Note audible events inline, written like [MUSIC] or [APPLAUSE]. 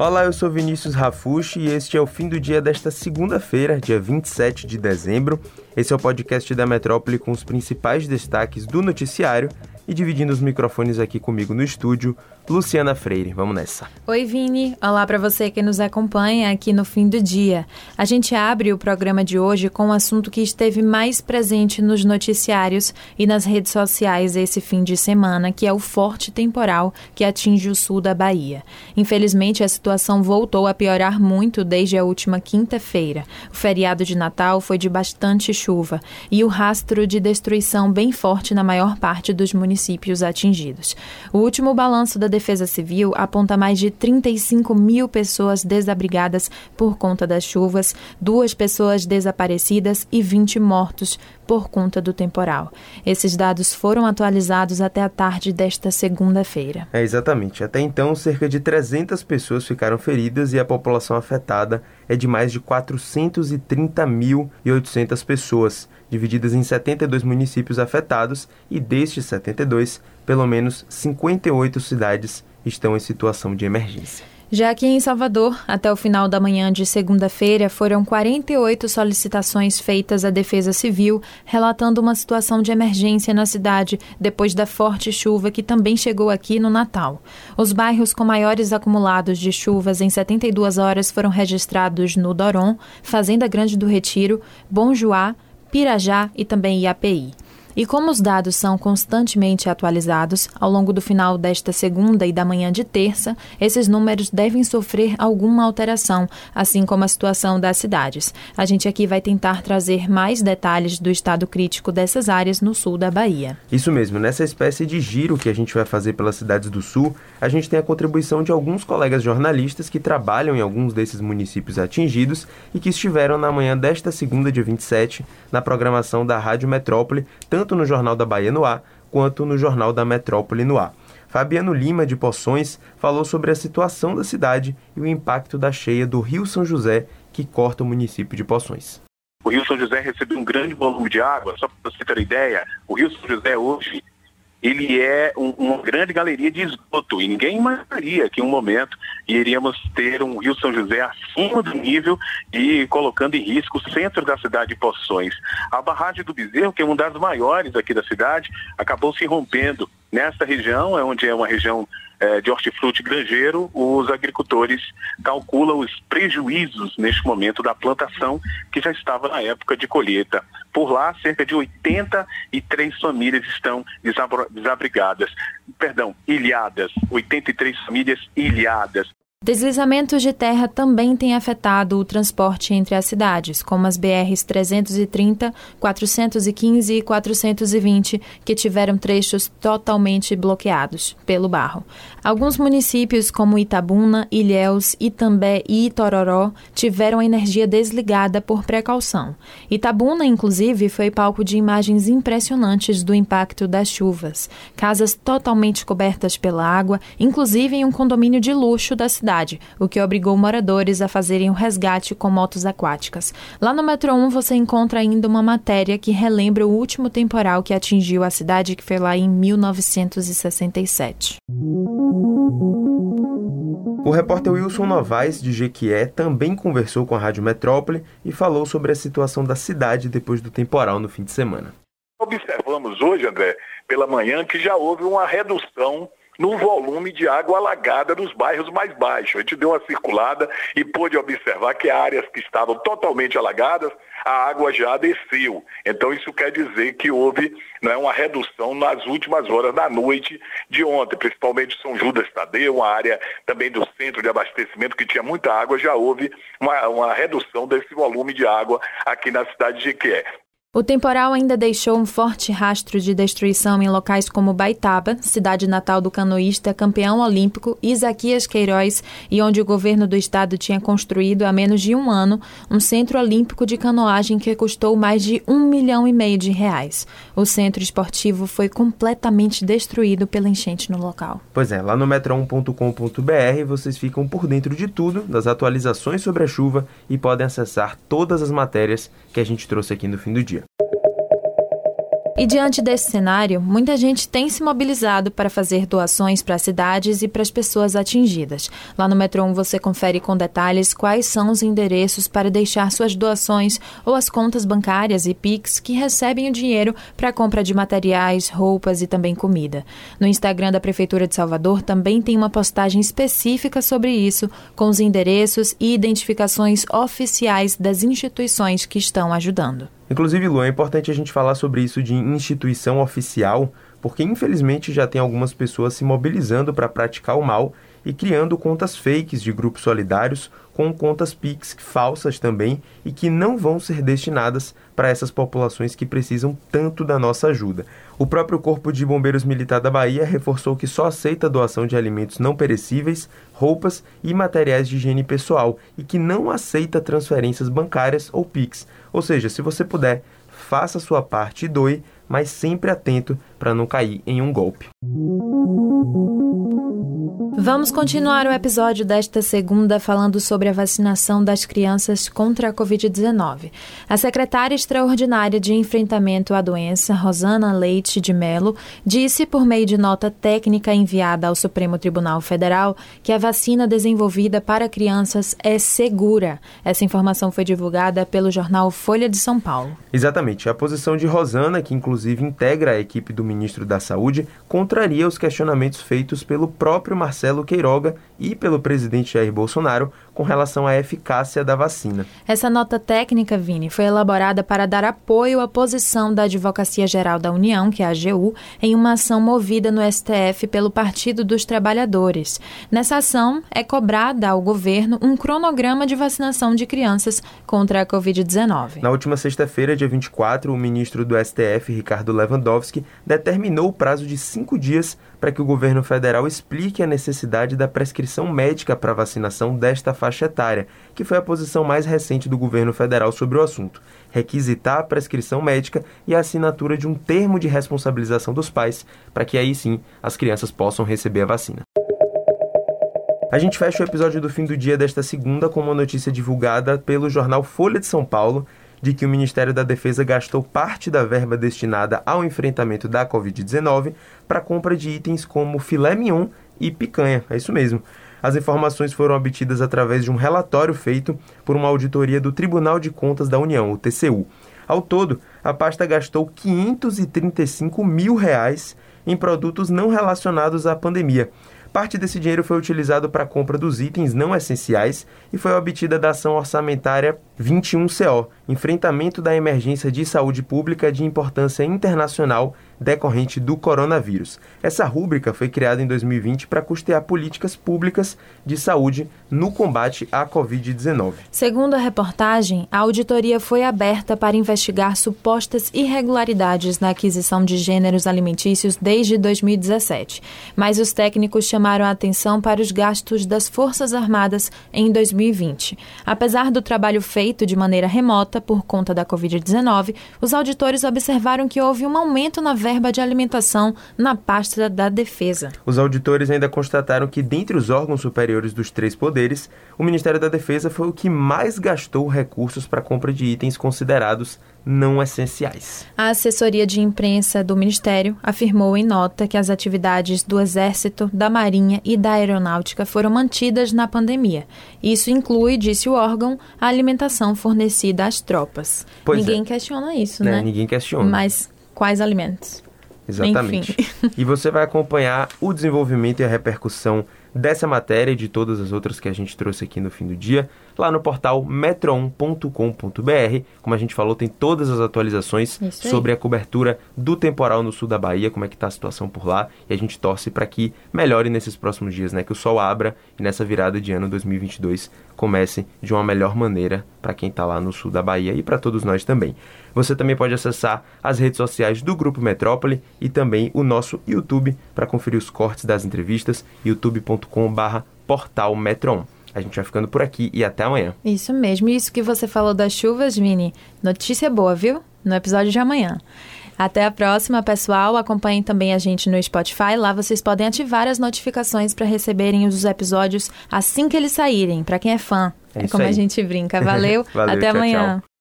Olá, eu sou Vinícius Rafushi e este é o fim do dia desta segunda-feira, dia 27 de dezembro. Esse é o podcast da Metrópole com os principais destaques do noticiário e dividindo os microfones aqui comigo no estúdio, Luciana Freire. Vamos nessa. Oi, Vini. Olá para você que nos acompanha aqui no fim do dia. A gente abre o programa de hoje com um assunto que esteve mais presente nos noticiários e nas redes sociais esse fim de semana, que é o forte temporal que atinge o sul da Bahia. Infelizmente, a situação voltou a piorar muito desde a última quinta-feira. O feriado de Natal foi de bastante chuva e o rastro de destruição bem forte na maior parte dos municípios atingidos. O último balanço da Defesa Civil aponta mais de 35 mil pessoas desabrigadas por conta das chuvas, duas pessoas desaparecidas e 20 mortos por conta do temporal. Esses dados foram atualizados até a tarde desta segunda-feira. É, exatamente. Até então, cerca de 300 pessoas ficaram feridas e a população afetada é de mais de 430.800 pessoas, divididas em 72 municípios afetados e destes 72, pelo menos 58 cidades estão em situação de emergência. Já aqui em Salvador, até o final da manhã de segunda-feira, foram 48 solicitações feitas à Defesa Civil, relatando uma situação de emergência na cidade depois da forte chuva que também chegou aqui no Natal. Os bairros com maiores acumulados de chuvas em 72 horas foram registrados no Doron, Fazenda Grande do Retiro, Bom Joá, Pirajá e também IAPI. E como os dados são constantemente atualizados, ao longo do final desta segunda e da manhã de terça, esses números devem sofrer alguma alteração, assim como a situação das cidades. A gente aqui vai tentar trazer mais detalhes do estado crítico dessas áreas no sul da Bahia. Isso mesmo, nessa espécie de giro que a gente vai fazer pelas cidades do sul, a gente tem a contribuição de alguns colegas jornalistas que trabalham em alguns desses municípios atingidos e que estiveram na manhã desta segunda, dia 27, na programação da Rádio Metrópole, tanto tanto no Jornal da Bahia no ar, quanto no Jornal da Metrópole no ar. Fabiano Lima, de Poções, falou sobre a situação da cidade e o impacto da cheia do Rio São José, que corta o município de Poções. O Rio São José recebeu um grande volume de água, só para você ter uma ideia, o Rio São José hoje ele é um, uma grande galeria de esgoto e ninguém imaginaria que em um momento iríamos ter um Rio São José acima do nível e colocando em risco o centro da cidade de Poções. A barragem do Bezerro, que é uma das maiores aqui da cidade, acabou se rompendo nessa região, é onde é uma região é, de hortifruti granjeiro, os agricultores calculam os prejuízos neste momento da plantação que já estava na época de colheita. Por lá, cerca de 83 famílias estão desabrigadas, perdão, ilhadas, 83 famílias ilhadas. Deslizamentos de terra também têm afetado o transporte entre as cidades, como as BRs 330, 415 e 420, que tiveram trechos totalmente bloqueados pelo barro. Alguns municípios, como Itabuna, Ilhéus, Itambé e Itororó, tiveram a energia desligada por precaução. Itabuna, inclusive, foi palco de imagens impressionantes do impacto das chuvas. Casas totalmente cobertas pela água, inclusive em um condomínio de luxo da cidade cidade, o que obrigou moradores a fazerem o resgate com motos aquáticas. Lá no Metro 1 você encontra ainda uma matéria que relembra o último temporal que atingiu a cidade, que foi lá em 1967. O repórter Wilson Novaes, de Jequié, também conversou com a Rádio Metrópole e falou sobre a situação da cidade depois do temporal no fim de semana. Observamos hoje, André, pela manhã, que já houve uma redução no volume de água alagada nos bairros mais baixos. A gente deu uma circulada e pôde observar que áreas que estavam totalmente alagadas, a água já desceu. Então isso quer dizer que houve né, uma redução nas últimas horas da noite de ontem, principalmente São Judas Tadeu, uma área também do centro de abastecimento que tinha muita água, já houve uma, uma redução desse volume de água aqui na cidade de Jequié. O temporal ainda deixou um forte rastro de destruição em locais como Baitaba, cidade natal do canoísta campeão olímpico Isaquias Queiroz, e onde o governo do estado tinha construído há menos de um ano um centro olímpico de canoagem que custou mais de um milhão e meio de reais. O centro esportivo foi completamente destruído pela enchente no local. Pois é, lá no metro1.com.br vocês ficam por dentro de tudo, das atualizações sobre a chuva e podem acessar todas as matérias que a gente trouxe aqui no fim do dia. E diante desse cenário, muita gente tem se mobilizado para fazer doações para cidades e para as pessoas atingidas. Lá no Metron você confere com detalhes quais são os endereços para deixar suas doações ou as contas bancárias e Pix que recebem o dinheiro para a compra de materiais, roupas e também comida. No Instagram da Prefeitura de Salvador também tem uma postagem específica sobre isso, com os endereços e identificações oficiais das instituições que estão ajudando. Inclusive, Lu, é importante a gente falar sobre isso de instituição oficial, porque infelizmente já tem algumas pessoas se mobilizando para praticar o mal e criando contas fakes de grupos solidários com contas Pix falsas também e que não vão ser destinadas para essas populações que precisam tanto da nossa ajuda. O próprio Corpo de Bombeiros Militar da Bahia reforçou que só aceita doação de alimentos não perecíveis, roupas e materiais de higiene pessoal e que não aceita transferências bancárias ou Pix. Ou seja, se você puder, faça sua parte e doe, mas sempre atento para não cair em um golpe. Vamos continuar o episódio desta segunda falando sobre a vacinação das crianças contra a Covid-19. A secretária extraordinária de enfrentamento à doença, Rosana Leite de Mello, disse por meio de nota técnica enviada ao Supremo Tribunal Federal que a vacina desenvolvida para crianças é segura. Essa informação foi divulgada pelo jornal Folha de São Paulo. Exatamente. A posição de Rosana, que inclusive integra a equipe do ministro da Saúde, contraria os questionamentos feitos pelo próprio Marcelo Queiroga e pelo presidente Jair Bolsonaro com relação à eficácia da vacina. Essa nota técnica, Vini, foi elaborada para dar apoio à posição da Advocacia Geral da União, que é a AGU, em uma ação movida no STF pelo Partido dos Trabalhadores. Nessa ação, é cobrada ao governo um cronograma de vacinação de crianças contra a Covid-19. Na última sexta-feira, dia 24, o ministro do STF, Ricardo Lewandowski, determinou o prazo de cinco dias para que o governo federal explique a necessidade da prescrição médica para vacinação desta faixa etária, que foi a posição mais recente do governo federal sobre o assunto. Requisitar a prescrição médica e a assinatura de um termo de responsabilização dos pais, para que aí sim as crianças possam receber a vacina. A gente fecha o episódio do fim do dia desta segunda com uma notícia divulgada pelo jornal Folha de São Paulo de que o Ministério da Defesa gastou parte da verba destinada ao enfrentamento da Covid-19 para compra de itens como filé mignon e picanha. É isso mesmo. As informações foram obtidas através de um relatório feito por uma auditoria do Tribunal de Contas da União, o TCU. Ao todo, a pasta gastou 535 mil reais em produtos não relacionados à pandemia. Parte desse dinheiro foi utilizado para a compra dos itens não essenciais e foi obtida da ação orçamentária 21CO, enfrentamento da emergência de saúde pública de importância internacional decorrente do coronavírus. Essa rúbrica foi criada em 2020 para custear políticas públicas de saúde no combate à Covid-19. Segundo a reportagem, a auditoria foi aberta para investigar supostas irregularidades na aquisição de gêneros alimentícios desde 2017, mas os técnicos chamaram a atenção para os gastos das Forças Armadas em 2020. Apesar do trabalho feito de maneira remota por conta da Covid-19, os auditores observaram que houve um aumento na verba de alimentação na pasta da defesa. Os auditores ainda constataram que, dentre os órgãos superiores dos três poderes, o Ministério da Defesa foi o que mais gastou recursos para a compra de itens considerados não essenciais. A assessoria de imprensa do Ministério afirmou em nota que as atividades do Exército, da Marinha e da Aeronáutica foram mantidas na pandemia. Isso inclui, disse o órgão, a alimentação fornecida às tropas. Pois Ninguém é. questiona isso, né? né? Ninguém questiona. Mas quais alimentos? Exatamente. Enfim. E você vai acompanhar o desenvolvimento e a repercussão dessa matéria e de todas as outras que a gente trouxe aqui no fim do dia, lá no portal metron.com.br. Como a gente falou, tem todas as atualizações sobre a cobertura do temporal no sul da Bahia, como é que está a situação por lá, e a gente torce para que melhore nesses próximos dias, né, que o sol abra e nessa virada de ano 2022 comece de uma melhor maneira para quem está lá no sul da Bahia e para todos nós também. Você também pode acessar as redes sociais do Grupo Metrópole e também o nosso YouTube para conferir os cortes das entrevistas, youtube.com.br portal Metron. A gente vai ficando por aqui e até amanhã. Isso mesmo. Isso que você falou das chuvas, Vini, notícia boa, viu? No episódio de amanhã. Até a próxima, pessoal. Acompanhem também a gente no Spotify. Lá vocês podem ativar as notificações para receberem os episódios assim que eles saírem, para quem é fã. É, é como aí. a gente brinca. [LAUGHS] Valeu, Valeu até tchau, amanhã. Tchau.